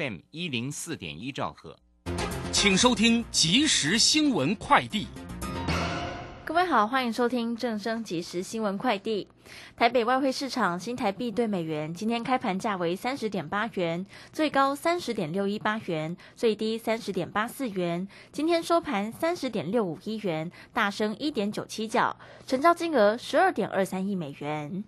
FM 一零四点一兆赫，请收听即时新闻快递。各位好，欢迎收听正声即时新闻快递。台北外汇市场新台币对美元今天开盘价为三十点八元，最高三十点六一八元，最低三十点八四元。今天收盘三十点六五一元，大升一点九七角，成交金额十二点二三亿美元。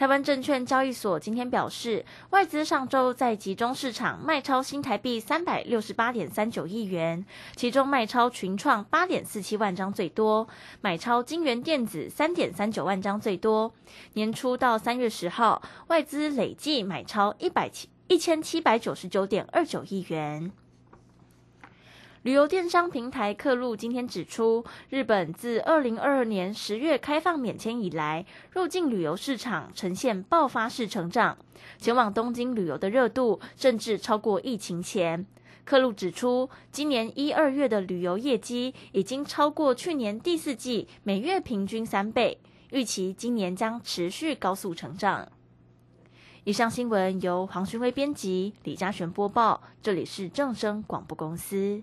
台湾证券交易所今天表示，外资上周在集中市场卖超新台币三百六十八点三九亿元，其中卖超群创八点四七万张最多，买超金源电子三点三九万张最多。年初到三月十号，外资累计买超一百七一千七百九十九点二九亿元。旅游电商平台客路今天指出，日本自二零二二年十月开放免签以来，入境旅游市场呈现爆发式成长，前往东京旅游的热度甚至超过疫情前。客路指出，今年一二月的旅游业绩已经超过去年第四季每月平均三倍，预期今年将持续高速成长。以上新闻由黄勋威编辑，李嘉璇播报，这里是正声广播公司。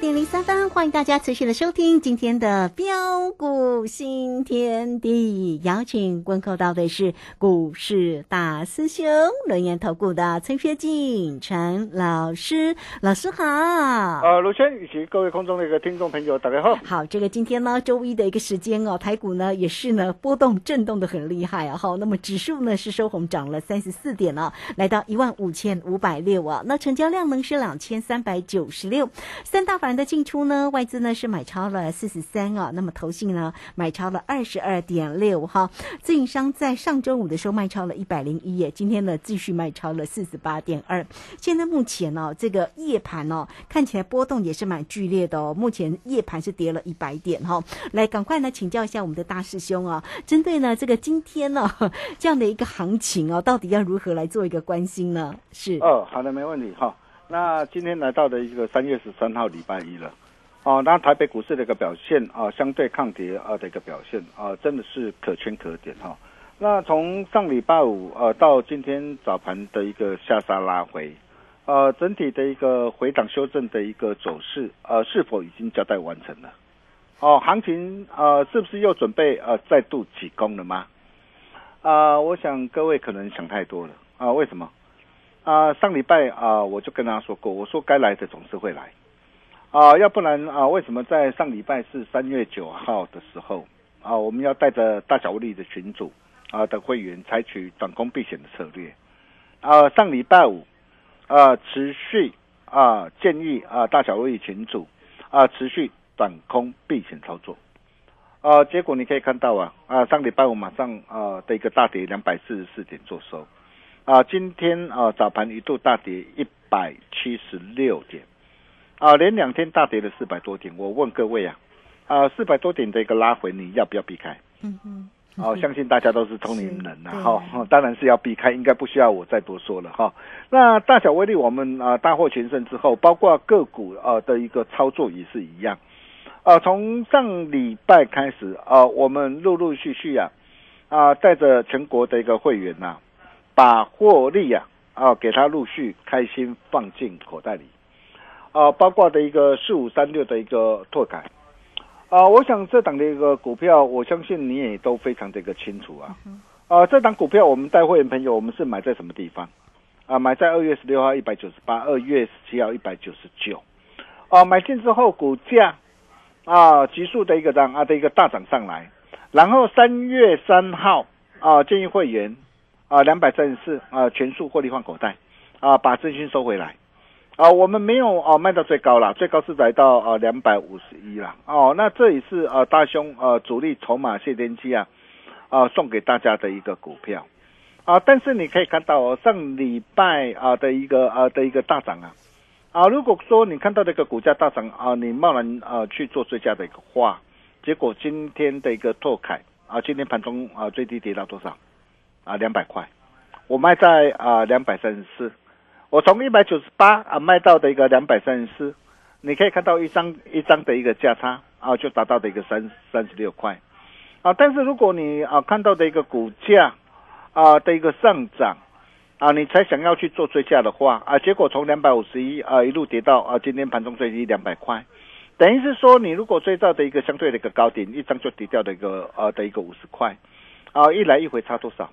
点零三分，欢迎大家持续的收听今天的标股新天地。邀请问候到的是股市大师兄轮研投顾的陈学进陈老师，老师好。呃，卢轩以及各位空中的一个听众朋友，大家好。好，这个今天呢，周一的一个时间哦，台股呢也是呢波动震动的很厉害啊。好，那么指数呢是收红，涨了三十四点哦，来到一万五千五百六啊。那成交量呢是两千三百九十六三。大的进出呢，外资呢是买超了四十三啊，那么投信呢买超了二十二点六哈，自营商在上周五的时候卖超了一百零一，今天呢继续卖超了四十八点二。现在目前呢，这个夜盘哦，看起来波动也是蛮剧烈的哦。目前夜盘是跌了一百点哈，来赶快呢请教一下我们的大师兄啊，针对呢这个今天呢 这样的一个行情哦，到底要如何来做一个关心呢？是哦，好的，没问题哈。那今天来到的一个三月十三号礼拜一了，哦，那台北股市的一个表现啊，相对抗跌啊的一个表现啊，真的是可圈可点哈。那从上礼拜五呃到今天早盘的一个下杀拉回，呃，整体的一个回档修正的一个走势呃，是否已经交代完成了？哦，行情呃是不是又准备呃再度起攻了吗？啊，我想各位可能想太多了啊，为什么？啊，上礼拜啊，我就跟他说过，我说该来的总是会来，啊，要不然啊，为什么在上礼拜是三月九号的时候啊，我们要带着大小利的群主啊的会员采取短空避险的策略，啊，上礼拜五啊持续啊建议啊大小利群主啊持续短空避险操作，啊，结果你可以看到啊啊上礼拜五马上啊的一个大跌两百四十四点做收。啊，今天啊早盘一度大跌一百七十六点，啊，连两天大跌了四百多点。我问各位啊，啊，四百多点的一个拉回，你要不要避开？嗯嗯，哦，相信大家都是聪明人呐，是哈、哦当然是要避开，应该不需要我再多说了哈、那大小威力，我们啊、大获全胜之后，包括个股啊的一个操作也是一样，啊、从上礼拜开始啊、我们陆陆续续啊啊带着全国的一个会员呐、把获利啊啊给他陆续开心放进口袋里，啊，包括的一个四五三六的一个拓改。啊、我想这档的一个股票，我相信你也都非常的一个清楚啊。啊、这档股票我们带会员朋友，我们是买在什么地方？啊，买在二月十六号一百九十八，二月十七号一百九十九。啊，买进之后股价啊急速的一个涨啊的一个大涨上来，然后三月三号啊建议会员啊两百三十四啊全数获利换口袋啊把资金收回来。啊，我们没有啊卖到最高了，最高是来到啊两百五十一了。哦，那这也是啊大兄呃主力筹码谢天机啊啊送给大家的一个股票啊，但是你可以看到，上礼拜啊的一个啊的一个大涨啊啊，如果说你看到这个股价大涨啊，你贸然啊去做追加的一个话，结果今天的一个拓凯啊，今天盘中啊最低跌到多少啊两百块，我卖在啊两百三十四。我从一百九十八啊卖到的一个两百三十四，你可以看到一张一张的一个价差啊，就达到的一个三三十六块啊。但是如果你啊看到的一个股价啊的一个上涨啊，你才想要去做追加的话啊，结果从两百五十一啊一路跌到啊今天盘中最低两百块，等于是说你如果追到的一个相对的一个高点，一张就跌掉的一个呃的一个五十块啊，一来一回差多少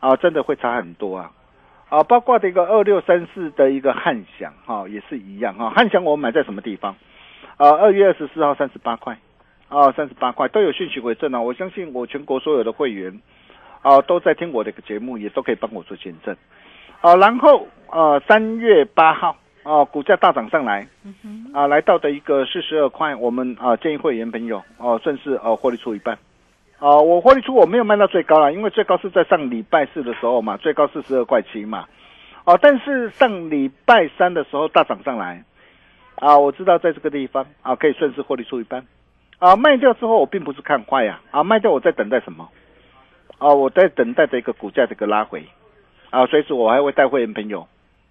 啊？真的会差很多啊。啊，包括这个二六三四的一个汉翔哈、也是一样哈、汉翔我买在什么地方？啊，二月二十四号三十八块，啊，三十八块都有讯息为证啊。我相信我全国所有的会员啊都在听我的一个节目，也都可以帮我做见证。啊，然后呃三月八号啊股价大涨上来，啊来到的一个四十二块，我们啊建议会员朋友哦、顺势啊获利出一半。啊、我获利出我没有卖到最高啦，因为最高是在上礼拜四的时候嘛，最高四十二块七嘛。哦、但是上礼拜三的时候大涨上来，啊，我知道在这个地方啊可以顺势获利出一半。啊，卖掉之后我并不是看坏呀、啊，卖掉我在等待什么？啊，我在等待着一个股价的一个拉回，啊，所以说我还会带会员朋友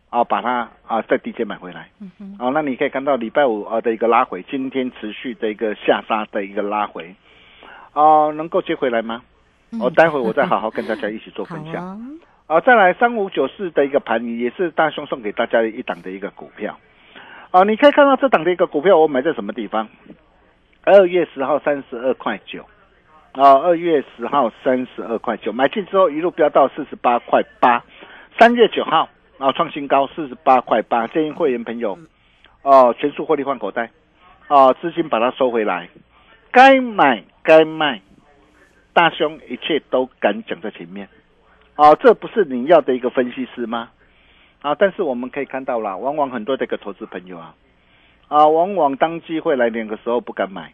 啊把它啊在低阶买回来。啊，那你可以看到礼拜五啊的一个拉回，今天持续的一个下杀的一个拉回，啊，能够接回来吗？我、待会我再好好跟大家一起做分享。好啊，再来三五九四的一个盘，也是大兄送给大家的一档的一个股票。啊，你可以看到这档的一个股票，我买在什么地方？二月十号三十二块九，啊，二月十号三十二块九，买进之后一路飙到四十八块八，三月九号啊创新高四十八块八，建议会员朋友哦、全数获利换口袋，啊，资金把它收回来，该买该卖，大兄一切都敢讲在前面。啊，这不是你要的一个分析师吗？啊，但是我们可以看到啦，往往很多的一个投资朋友啊，啊，往往当机会来临的时候不敢买，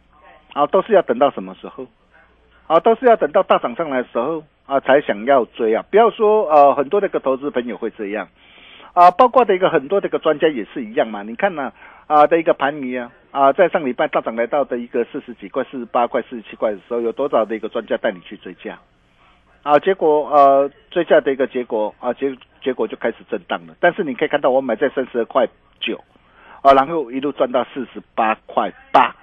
啊，都是要等到什么时候？啊，都是要等到大涨上来的时候啊，才想要追啊。不要说呃，很多的一个投资朋友会这样，啊，包括的一个很多的一个专家也是一样嘛。你看呢、啊，的一个盘泥啊，啊，在上礼拜大涨来到的一个四十几块、四十八块、四十七块的时候，有多少的一个专家带你去追价？啊，结果呃，追价的一个结果啊，结结果就开始震荡了。但是你可以看到，我买在三十二块九，啊，然后一路赚到四十八块八，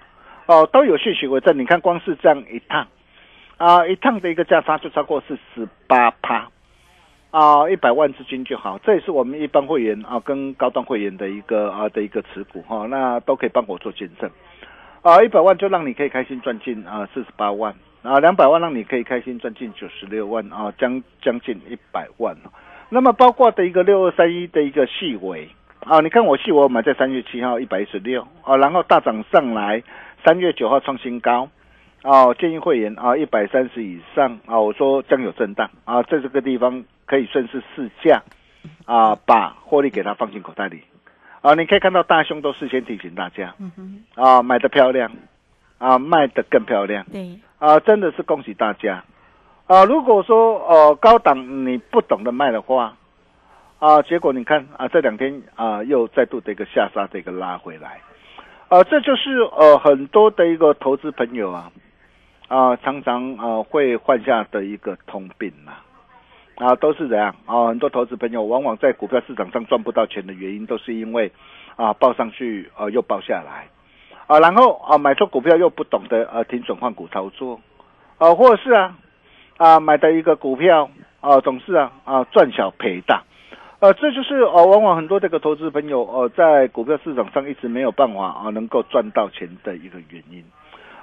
哦，都有讯息为证。你看，光是这样一趟，啊，一趟的一个价差就超过四十八趴，啊，一百万资金就好。这也是我们一般会员啊跟高端会员的一个啊的一个持股哈、那都可以帮我做见证。啊，一百万就让你可以开心赚进啊四十八万，啊两百万让你可以开心赚进九十六万啊，将将近一百万那么包括的一个六二三一的一个细尾啊，你看我细尾我买在三月七号一百一十六啊，然后大涨上来，三月九号创新高。哦，建议会员啊，一百三十以上啊，我说将有震荡啊，在这个地方可以顺势试驾啊，把获利给他放进口袋里。啊。你可以看到大兄都事先提醒大家，嗯哼，啊，买的漂亮，啊，卖的更漂亮，对，啊，真的是恭喜大家，啊，如果说呃高档你不懂得卖的话，啊，结果你看啊，这两天啊又再度的一个下杀的一个拉回来，啊，这就是呃很多的一个投资朋友啊啊常常啊会患下的一个通病呐。啊，啊都是这样啊！很多投资朋友往往在股票市场上赚不到钱的原因，都是因为啊，报上去啊又报下来啊，然后啊买错股票又不懂得呃停损换股操作啊，或者是啊啊买的一个股票啊总是啊啊赚小赔大，呃，这就是呃往往很多这个投资朋友呃在股票市场上一直没有办法啊能够赚到钱的一个原因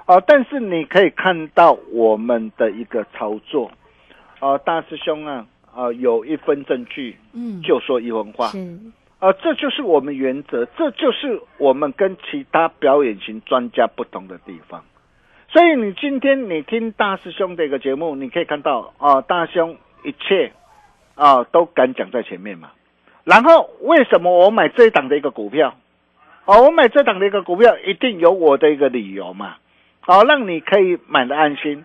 啊。但是你可以看到我们的一个操作。啊，大师兄啊，啊，有一分证据，嗯，就说一分话，是，啊，这就是我们原则，这就是我们跟其他表演型专家不同的地方。所以你今天你听大师兄的一个节目，你可以看到啊，大师兄一切啊都敢讲在前面嘛。然后为什么我买这一档的一个股票？哦，我买这档的一个股票一定有我的一个理由嘛，好，让你可以买的安心，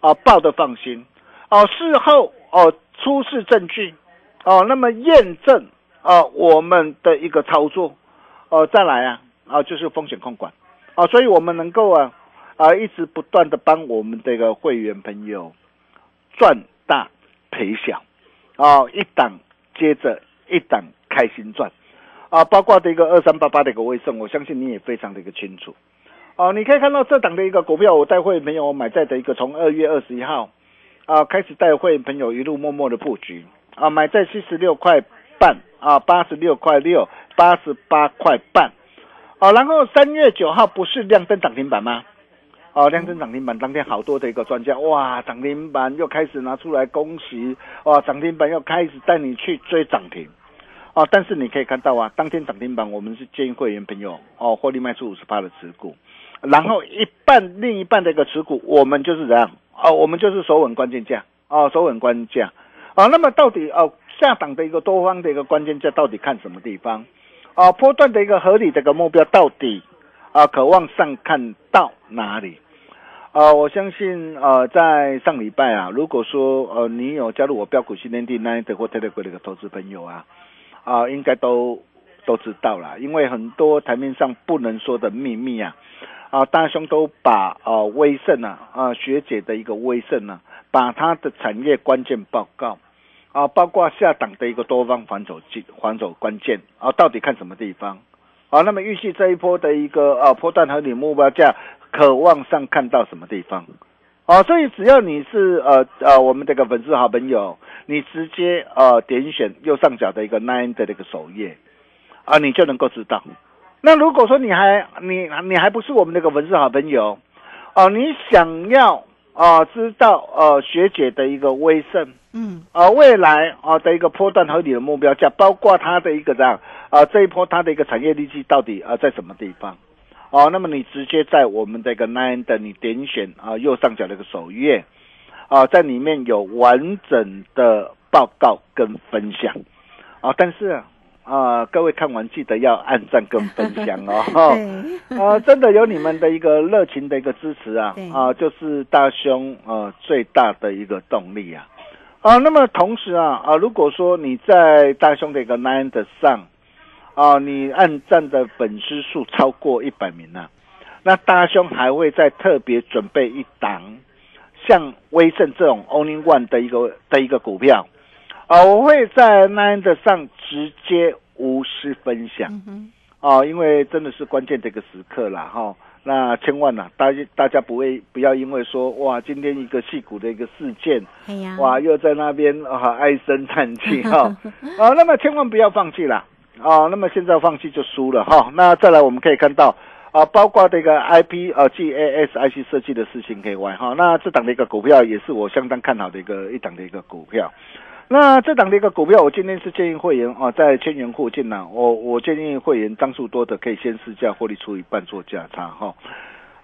啊，抱的放心。哦，事后哦出示证据，哦，那么验证啊我们的一个操作，哦再来啊啊就是风险控管，啊，所以我们能够啊啊一直不断的帮我们这个会员朋友赚大赔小，啊一档接着一档开心赚，啊包括这个二三八八的一个微胜，我相信你也非常的一个清楚，哦你可以看到这档的一个股票，我带会员朋友买在的一个从二月二十一号。啊，开始带会朋友一路默默的布局啊，买在七十六块半啊，八十六块六，八十八块半，啊，然后三月九号不是亮灯涨停板吗？哦，亮灯涨停板当天好多的一个专家哇，涨停板又开始拿出来恭喜哇，涨停板又开始带你去追涨停，啊，但是你可以看到啊，当天涨停板我们是建议会员朋友哦，获利卖出五十八的持股，然后一半另一半的一个持股，我们就是这样？哦，我们就是守稳关键价哦，守稳关键价啊。那么到底哦，下档的一个多方的一个关键价到底看什么地方？啊，波段的一个合理的一个目标到底啊，可望上看到哪里？啊，我相信呃，在上礼拜啊，如果说呃你有加入我标股训练营那德国特特贵的一个投资朋友啊，啊，应该都都知道了，因为很多台面上不能说的秘密啊。啊，大兄都把呃威盛啊啊学姐的一个威盛啊，把它的产业关键报告啊，包括下档的一个多方防守机防守关键啊，到底看什么地方啊？那么预计这一波的一个呃波段合理目标价，可望上看到什么地方啊？所以只要你是呃呃我们这个粉丝好朋友，你直接呃点选右上角的一个 nine 的这个首页啊，你就能够知道。那如果说你还你你还不是我们那个文字好朋友，哦，你想要啊知道呃学姐的一个威胜，嗯，啊未来啊的一个波段和你的目标价，包括它的一个这样啊这一波它的一个产业利基到底啊在什么地方，哦，那么你直接在我们这个 nine 的你点选啊右上角的一个首页，啊在里面有完整的报告跟分享，啊但是。啊，各位看完记得要按赞跟分享哦！啊，真的有你们的一个热情的一个支持啊！啊，就是大兄呃最大的一个动力啊！啊，那么同时啊啊，如果说你在大兄的一个 Nine 上啊，你按赞的粉丝数超过一百名啊，那大兄还会再特别准备一档像威盛这种 Only One 的一个的一个股票。啊，我会在 Nine 上直接无私分享，哦，因为真的是关键的一个时刻了哈。那千万呐，大家大家不会不要因为说哇，今天一个戏骨的一个事件，哇，又在那边啊唉声叹气 哈。啊，那么千万不要放弃啦啊。那么现在放弃就输了哈。那再来我们可以看到啊，包括这个 IP 呃 GAS IC 设计的事情可以玩哈。那这档的一个股票也是我相当看好的一个一档的一个股票。那这档的一个股票，我今天是建议会员啊，在千元附近呢，我我建议会员张数多的可以先试价获利出一半做价差哈。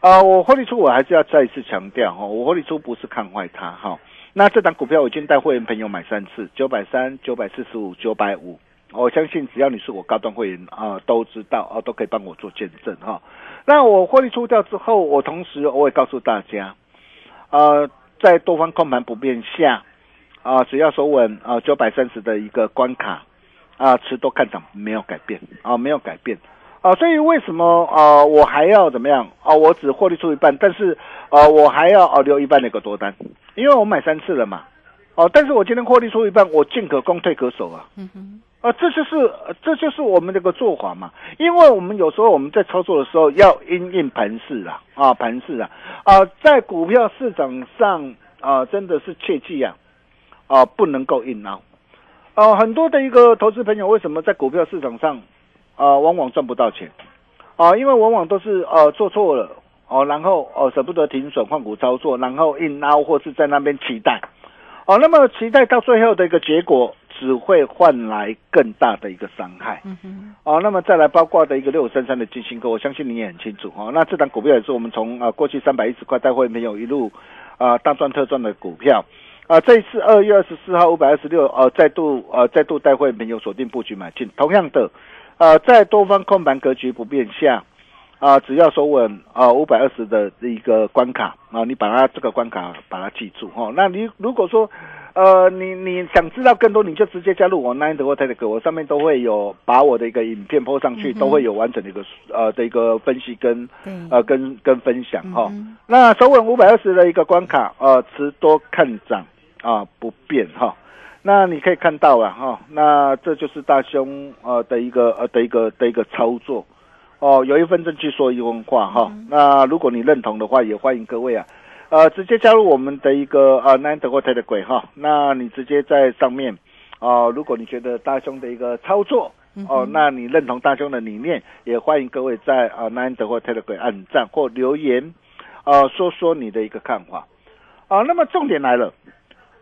啊，我获利出我还是要再一次强调哈，我获利出不是看坏它哈。那这档股票我已经带会员朋友买三次，九百三、九百四十五、九百五，我相信只要你是我高端会员啊，都知道啊，都可以帮我做见证哈。那我获利出掉之后，我同时我也告诉大家，呃，在多方控盘不变下。啊，只要守稳啊九百三十的一个关卡，啊，持多看涨没有改变啊，没有改变。啊，所以为什么啊，我还要怎么样？啊？我只获利出一半，但是啊，我还要啊留一半的一个多单，因为我买三次了嘛，哦，但是我今天获利出一半，我进可攻退可守啊。嗯哼，啊，这就是呃这就是我们这个做法嘛，因为我们有时候我们在操作的时候要因应盘势啊，啊盘势啊，啊在股票市场上啊真的是切记啊，啊不能够硬凹，啊很多的一个投资朋友为什么在股票市场上啊往往赚不到钱啊，因为往往都是呃做错了哦，然后哦舍不得停损换股操作，然后硬凹或是在那边期待，哦那么期待到最后的一个结果。只会换来更大的一个伤害。嗯哼，哦，那么再来包括的一个六三三的金星哥，我相信你也很清楚哦。那这档股票也是我们从啊过去三百一十块带会没有一路啊大赚特赚的股票啊。这一次二月二十四号五百二十六呃再度呃再度带会没有锁定布局买进。同样的，呃在多方控盘格局不变下啊，只要守稳啊五百二十的一个关卡啊，你把它这个关卡把它记住哦。那你如果说呃，你你想知道更多，你就直接加入我 Nine 的 Telegram，我上面都会有把我的一个影片播上去，都会有完整的一个呃的一个分析跟呃跟跟分享哈。那守稳五百二十的一个关卡，呃，持多看涨啊不变哈。那你可以看到啊哈，那这就是大兄呃的一个呃的一个的一个操作哦，有一份证据说一分话哈。那如果你认同的话，也欢迎各位啊。呃，直接加入我们的一个呃 Nine 德国泰的鬼哈，那你直接在上面哦，如果你觉得大兄的一个操作哦，那你认同大兄的理念，也欢迎各位在啊 Nine 德国泰的鬼按赞或留言，呃，说说你的一个看法啊。那么重点来了。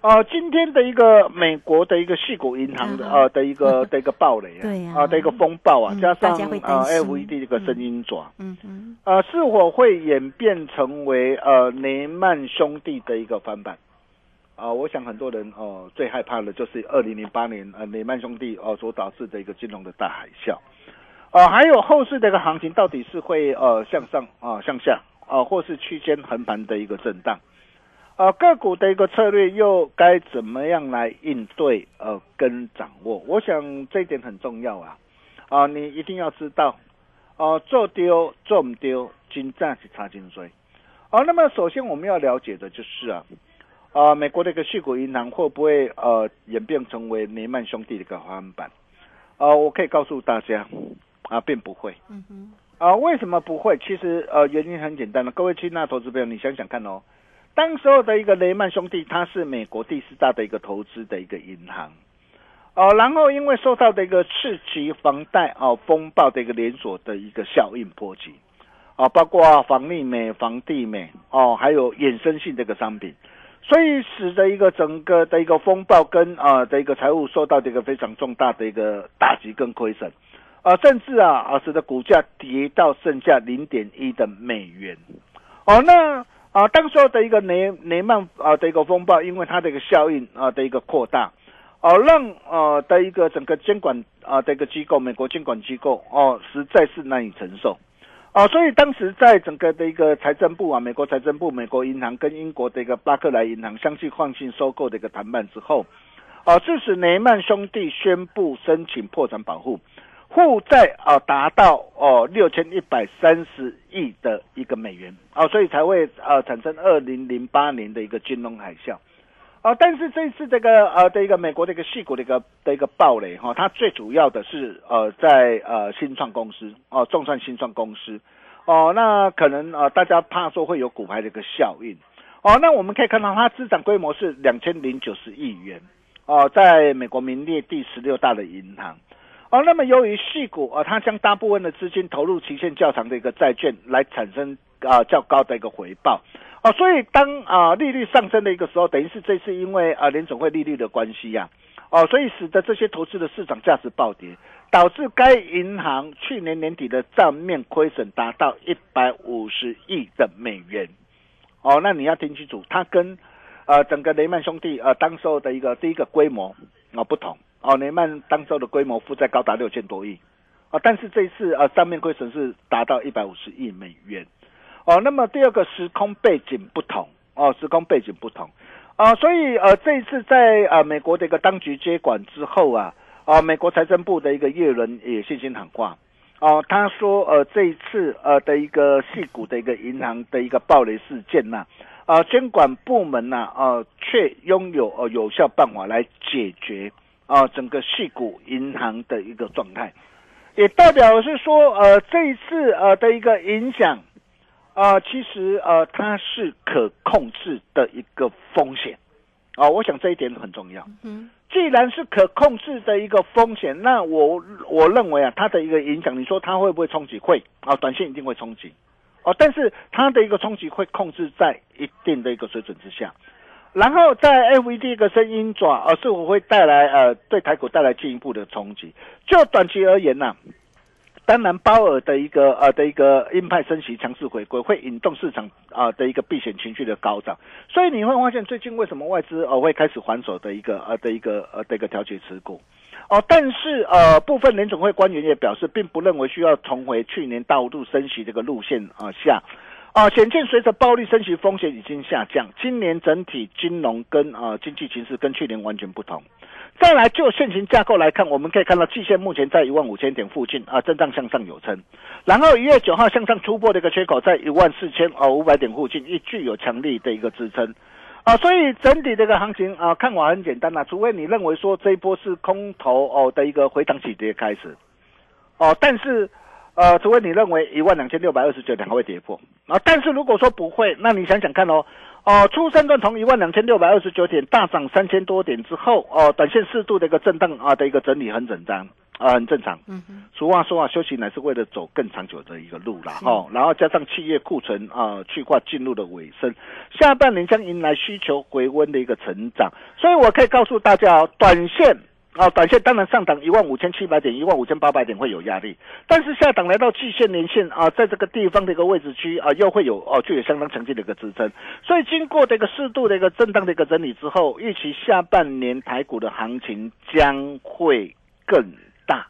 啊，今天的一个美国的一个系股银行的呃的一个 的一个暴雷啊，对呀，啊的一个风暴啊，加上啊 FED 这个声音爪，嗯嗯，呃，是否会演变成为呃雷曼兄弟的一个翻版？啊，我想很多人哦最害怕的就是二零零八年呃雷曼兄弟哦所导致的一个金融的大海啸，啊，还有后市的一个行情到底是会呃向上啊向下啊，或是区间横盘的一个震荡？呃，个股的一个策略又该怎么样来应对？呃，跟掌握，我想这一点很重要啊！啊，你一定要知道，哦，做丢做唔丢，金价是差金水。啊，那么首先我们要了解的就是啊，啊，美国的一个系股银行会不会呃演变成为雷曼兄弟的一个翻版？啊，我可以告诉大家，啊，并不会。嗯哼。啊，为什么不会？其实呃，原因很简单的，各位亲爱的投资朋友，你想想看哦。当时候的一个雷曼兄弟，它是美国第四大的一个投资的一个银行，哦，然后因为受到的一个次级房贷哦风暴的一个连锁的一个效应波及，啊，包括房利美、房地美哦，还有衍生性的一个商品，所以使得一个整个的一个风暴跟啊的一个财务受到的一个非常重大的一个打击跟亏损，啊，甚至啊啊使得股价跌到剩下零点一的美元，哦，那。啊，当时候的一个雷雷曼啊的一个风暴，因为它的一个效应啊的一个扩大，哦，让呃的一个整个监管啊的一个机构，美国监管机构哦，实在是难以承受，啊，所以当时在整个的一个财政部啊，美国财政部、美国银行跟英国的一个巴克莱银行相继换信收购的一个谈判之后，啊，致使雷曼兄弟宣布申请破产保护。负债啊达到哦六千一百三十亿的一个美元啊，所以才会呃产生二零零八年的一个金融海啸啊。但是这次这个呃的一个美国的一个细股的一个的一个暴雷哈，它最主要的是呃在呃新创公司哦，重创新创公司哦，那可能呃大家怕说会有股牌的一个效应哦。那我们可以看到它资产规模是两千零九十亿元哦，在美国名列第十六大的银行。哦，那么由于细股啊，它将大部分的资金投入期限较长的一个债券，来产生啊较高的一个回报，哦，所以当啊利率上升的一个时候，等于是这次因为啊联总会利率的关系呀，哦，所以使得这些投资的市场价值暴跌，导致该银行去年年底的账面亏损达到一百五十亿的美元，哦，那你要听清楚，它跟呃整个雷曼兄弟呃当时候的一个第一个规模啊不同。哦，雷曼当周的规模负债高达六千多亿，啊，但是这一次啊，账面亏损是达到一百五十亿美元，哦，那么第二个时空背景不同，哦，时空背景不同，啊，所以呃，这一次在呃美国的一个当局接管之后啊，啊，美国财政部的一个叶伦也信心喊话，哦，他说呃这一次呃的一个细股的一个银行的一个暴雷事件呐、啊，监管部门呐、呃却拥有呃有效办法来解决啊整个系股银行的一个状态，也代表是说呃这一次呃的一个影响。啊、其实呃，它是可控制的一个风险，啊、我想这一点很重要。嗯既然是可控制的一个风险，那我我认为啊，它的一个影响，你说它会不会冲击？会啊，短线一定会冲击，哦，但是它的一个冲击会控制在一定的一个水准之下。然后在 FED 一个声音爪，呃，是否会带来呃对台股带来进一步的冲击？就短期而言呐、当然，鲍尔的一个呃的一个鹰派升息强势回归，会引动市场啊、的一个避险情绪的高涨，所以你会发现最近为什么外资呃会开始还手的一个呃的一个呃的一个调节持股。哦，但是呃，部分联总会官员也表示，并不认为需要重回去年大幅度升息这个路线啊、下，啊，显见随着暴力升级风险已经下降，今年整体金融跟呃经济形势跟去年完全不同。再来就现行架构来看，我们可以看到季线目前在一万五千点附近啊，震荡向上有撑。然后一月九号向上突破的一个缺口在一万四千啊五百点附近，亦具有强力的一个支撑。啊，所以整体这个行情啊，看法很简单啦、除非你认为说这一波是空头哦的一个回档起跌开始，哦，但是呃，除非你认为一万两千六百二十九点还会跌破啊，但是如果说不会，那你想想看哦，哦，初三段从一万两千六百二十九点大涨三千多点之后，哦，短线适度的一个震荡啊的一个整理很整张啊，很正常。嗯哼，俗话说啊，休息乃是为了走更长久的一个路啦，哦，然后加上企业库存啊去化进入了尾声，下半年将迎来需求回温的一个成长，所以我可以告诉大家哦，短线。啊，短线当然上档一万五千七百点、一万五千八百点会有压力，但是下档来到季线、年线啊，在这个地方的一个位置区啊，又会有哦、具有相当强劲的一个支撑。所以经过这个适度的一个震荡的一个整理之后，预期下半年台股的行情将会更大。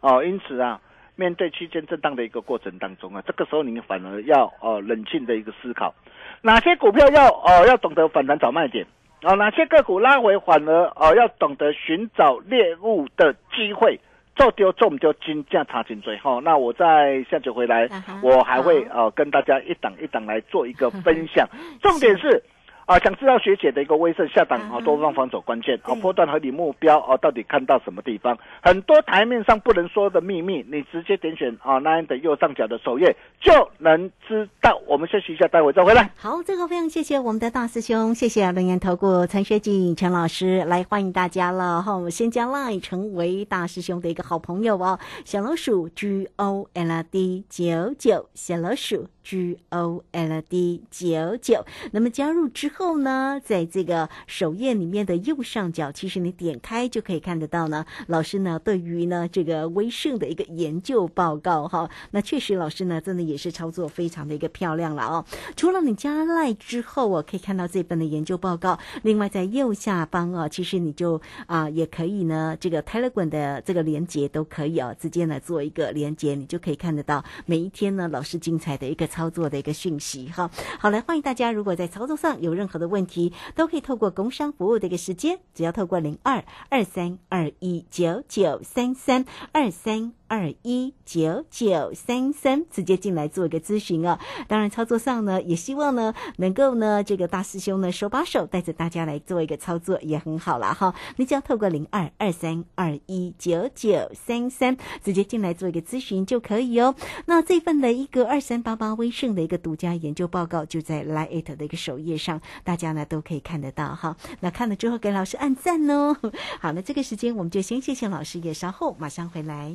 哦，因此啊，面对区间震荡的一个过程当中啊，这个时候你反而要呃冷静的一个思考，哪些股票要哦、要懂得反弹找卖点，哦，哪些个股拉回反而哦要懂得寻找猎物的机会。做丢做唔丢，金价查颈椎哈，那我在下节回来啊，我还会哦呃跟大家一档一档来做一个 分享。重点是啊，想知道学姐的一个威盛下档啊啊多方防守关键啊对波段合理目标啊到底看到什么地方？很多台面上不能说的秘密，你直接点选啊那样的右上角的首页就能知道。我们休息一下，待会再回来。好，这个非常谢谢我们的大师兄，谢谢龙岩投顾陈学景陈老师来欢迎大家了哈。我们先加 line 成为大师兄的一个好朋友哦，小老鼠 G O L D 九九，小老鼠 G O L D 九九。那么加入之后呢，在这个首页里面的右上角，其实你点开就可以看得到呢。老师呢对于呢这个威盛的一个研究报告哈，那确实老师呢真的也是操作非常的一个漂亮了哦。除了你加赖之后，我可以看到这份的研究报告。另外在右下方啊，其实你就啊、也可以呢，这个 Telegram 的这个连接都可以哦，直接呢做一个连接，你就可以看得到每一天呢老师精彩的一个操作的一个讯息哈。好，来欢迎大家，如果在操作上有任何的问题，都可以透过工商服务的一个时间，只要透过零二二三二一九九三三二三。二一九九三三，直接进来做一个咨询啊。当然，操作上呢，也希望呢能够呢这个大师兄呢手把手带着大家来做一个操作，也很好啦哈。你只要透过零二二三二一九九三三直接进来做一个咨询就可以哦。那这份的一个二三八八威盛的一个独家研究报告，就在 Lite 的一个首页上，大家呢都可以看得到哈。那看了之后给老师按赞哦。好，那这个时间我们就先谢谢老师，也稍后马上回来。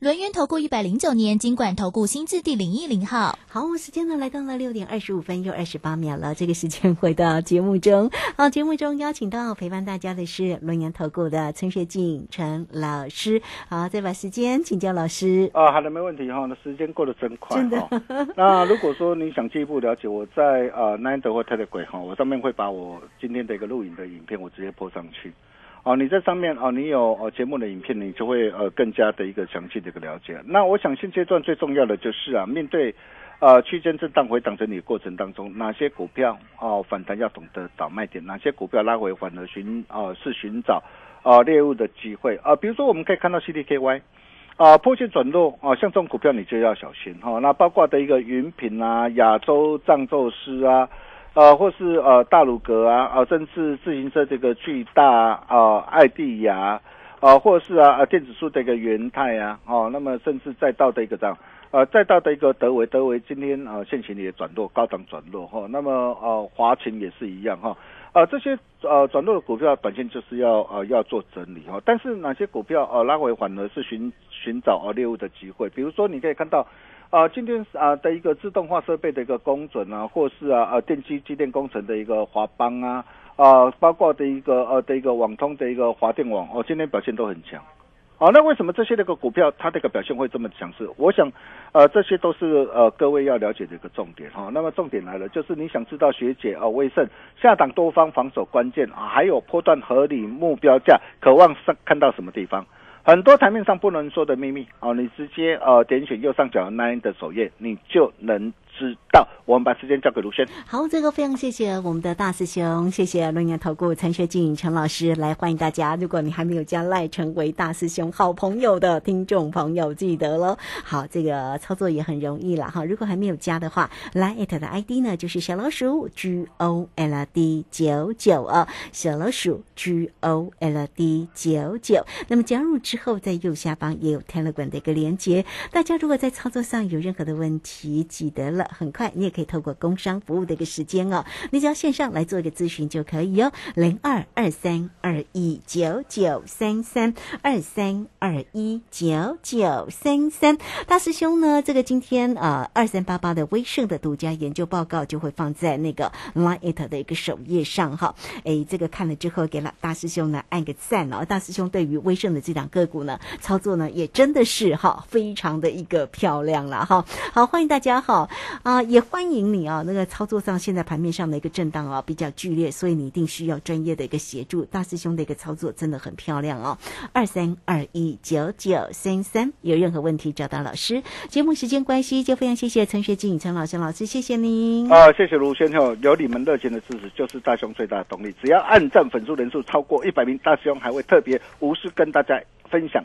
轮源投顾一百零九年金管投顾新字第零一零号。好，时间呢来到了六点二十五分又二十八秒了。这个时间回到节目中，好，节目中邀请到陪伴大家的是轮源投顾的陈学静陈老师。好，再把时间请教老师。啊，好的，没问题哈。那时间过得真快，真的哈。那如果说你想进一步了解，我在呃 Nine 或 Telegram 哈，我上面会把我今天的一个录影的影片，我直接播上去。哦，你在上面哦，你有呃节目的影片，你就会呃更加的一个详细的一个了解。那我想现阶段最重要的就是啊，面对呃区间震荡回档整理过程当中，哪些股票哦反弹要懂得找卖点，哪些股票拉回反而寻啊是寻找啊猎物的机会啊。比如说我们可以看到 CDKY 啊破线转弱啊，像这种股票你就要小心哈。那包括的一个云品啊、亚洲藏寿司啊。呃，或是呃大鲁格啊，啊，甚至自行车这个巨大啊，爱地亚啊，或者是啊，啊电子书的一个元泰啊，哦，那么甚至再到的一个这样，呃，再到的一个德维，德维今天啊现行也转弱，高档转弱哈，那么呃华勤也是一样哈，啊这些呃转弱的股票短线就是要呃要做整理哈，但是哪些股票呃拉回反而是寻寻找呃猎物的机会，比如说你可以看到。啊，今天啊的一个自动化设备的一个工准啊，或是啊呃电机机电工程的一个华邦啊，啊包括的一个呃的一个网通的一个华电网哦，今天表现都很强。哦，那为什么这些那个股票它这个表现会这么强势？我想，呃，这些都是呃各位要了解的一个重点哈。那么重点来了，就是你想知道学姐啊威盛下档多方防守关键啊，还有波段合理目标价，渴望上看到什么地方？很多台面上不能说的秘密哦，你直接呃点选右上角 Nine 的首页，你就能知道。我们把时间交给卢轩。好，这个非常谢谢我们的大师兄，谢谢论言投顾陈学静陈老师来欢迎大家。如果你还没有加赖成为大师兄好朋友的听众朋友，记得了。好，这个操作也很容易了哈。如果还没有加的话，来艾特的 ID 呢就是小老鼠 G O L D 九九啊，小老鼠 G O L D 九九。那么加入之后，在右下方也有 Telegram 的一个连接。大家如果在操作上有任何的问题，记得了，很快你也可以透过工商服务的一个时间哦，你只要线上来做一个咨询就可以哦，零二二三二一九九三三二三二一九九三三。大师兄呢，这个今天呃二三八八的威盛的独家研究报告就会放在那个 Line It 的一个首页上哈。哎，这个看了之后，给了大师兄呢按个赞哦。大师兄对于威盛的这档个股呢，操作呢也真的是哈，非常的一个漂亮了哈。好，欢迎大家哈啊，也欢迎你啊。那个操作上，现在盘面上的一个震荡啊比较剧烈，所以你一定需要专业的一个协助。大师兄的一个操作真的很漂亮哦，二三二一九九三三，有任何问题找到老师。节目时间关系，就非常谢谢陈学静陈老师老师，谢谢您啊，谢谢卢先生，有你们热情的支持，就是大兄最大的动力。只要按赞粉丝人数超过一百名，大师兄还会特别无私跟大家分享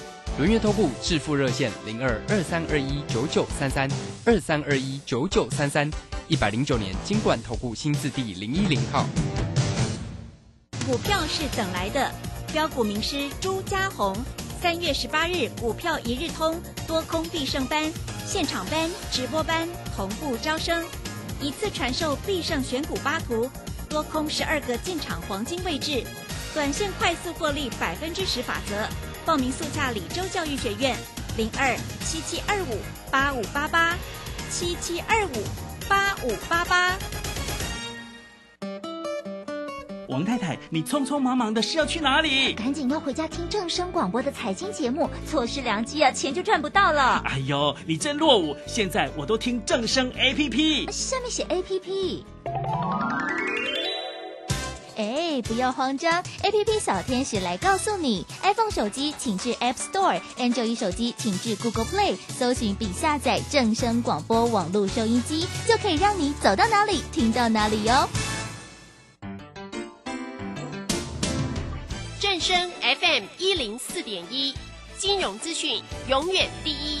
轮月投顾致富热线零二二三二一九九三三二三二一九九三三，一百零九年金管投顾新字第零一零号。股票是等来的，标股名师朱家红，三月十八日股票一日通多空必胜班现场班直播班同步招生，一次传授必胜选股八图，多空十二个进场黄金位置，短线快速获利百分之十法则。报名速洽李州教育学院零二七七二五八五八八七七二五八五八八。王太太，你匆匆忙忙的是要去哪里？赶紧要回家听正声广播的财经节目，错失良机啊，钱就赚不到了。哎呦，你真落伍！现在我都听正声 A P P，下面写 A P P。哎，不要慌张，A P P 小天使来告诉你，iPhone 手机请至 App Store，Android 手机请至 Google Play，搜寻并下载正声广播网络收音机，就可以让你走到哪里听到哪里哟。正声 FM 一零四点一，金融资讯永远第一。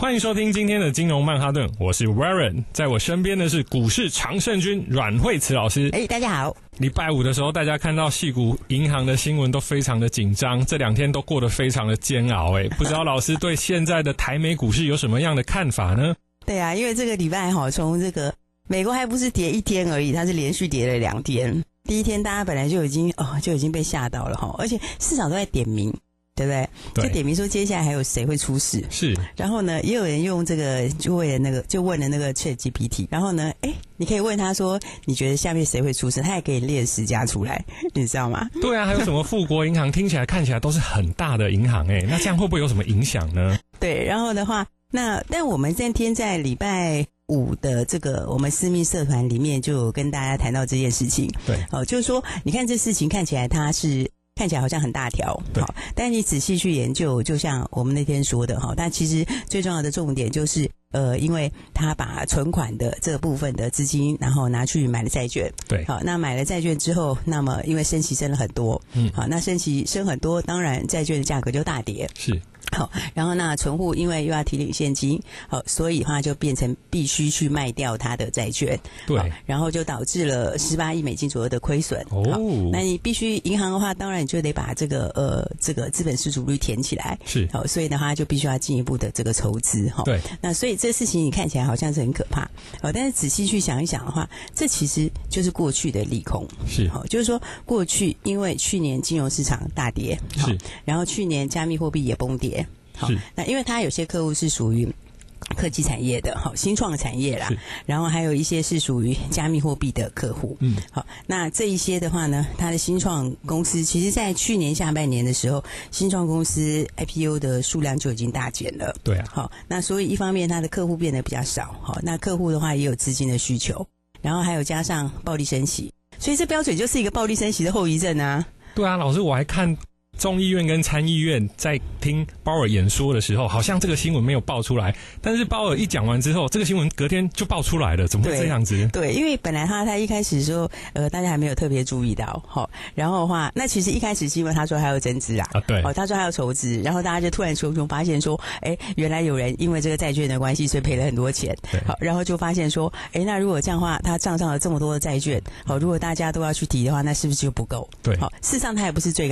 欢迎收听今天的金融曼哈顿，我是 Warren，在我身边的是股市常胜军阮慧慈老师。哎，大家好！礼拜五的时候，大家看到戏股银行的新闻都非常的紧张，这两天都过得非常的煎熬。哎，不知道老师对现在的台美股市有什么样的看法呢？对啊，因为这个礼拜哈，从这个美国还不是跌一天而已，它是连续跌了两天。第一天大家本来就已经哦就已经被吓到了哈，而且市场都在点名。对不对？就点名说接下来还有谁会出事？是。然后呢，也有人用这个就为了那个就问了那个 Chat GPT。然后呢，哎，你可以问他说，你觉得下面谁会出事？他也可以列十家出来，你知道吗？对啊，还有什么富国银行？听起来看起来都是很大的银行哎，那这样会不会有什么影响呢？对，然后的话，那但我们今天在礼拜五的这个我们私密社团里面就有跟大家谈到这件事情。对，哦，就是说，你看这事情看起来它是。看起来好像很大条，好，但你仔细去研究，就像我们那天说的哈，但其实最重要的重点就是，呃，因为他把存款的这部分的资金，然后拿去买了债券，对，好，那买了债券之后，那么因为升息升了很多，嗯，好，那升息升很多，当然债券的价格就大跌，是。好，然后那存户因为又要提领现金，好，所以话就变成必须去卖掉他的债券，对，然后就导致了十八亿美金左右的亏损。哦，那你必须银行的话，当然你就得把这个呃这个资本失足率填起来，是，好，所以的话就必须要进一步的这个筹资，哈，对，那所以这事情你看起来好像是很可怕，哦，但是仔细去想一想的话，这其实就是过去的利空，是，好，就是说过去因为去年金融市场大跌，是，然后去年加密货币也崩跌。好，那因为它有些客户是属于科技产业的，好，新创产业啦，然后还有一些是属于加密货币的客户，嗯，好，那这一些的话呢，它的新创公司，其实在去年下半年的时候，新创公司 IPO 的数量就已经大减了，对啊，好，那所以一方面它的客户变得比较少，好，那客户的话也有资金的需求，然后还有加上暴力升息，所以这标准就是一个暴力升息的后遗症啊，对啊，老师我还看。众议院跟参议院在听鲍尔演说的时候，好像这个新闻没有爆出来。但是鲍尔一讲完之后，这个新闻隔天就爆出来了，怎么会这样子？对，因为本来他他一开始说，呃，大家还没有特别注意到，好，然后的话，那其实一开始是因为他说还要增资啊，啊对，哦，他说还要筹资，然后大家就突然从中发现说，哎，原来有人因为这个债券的关系，所以赔了很多钱，好，然后就发现说，哎，那如果这样的话，他账上有这么多的债券，好，如果大家都要去提的话，那是不是就不够？对，好，事实上他也不是最高。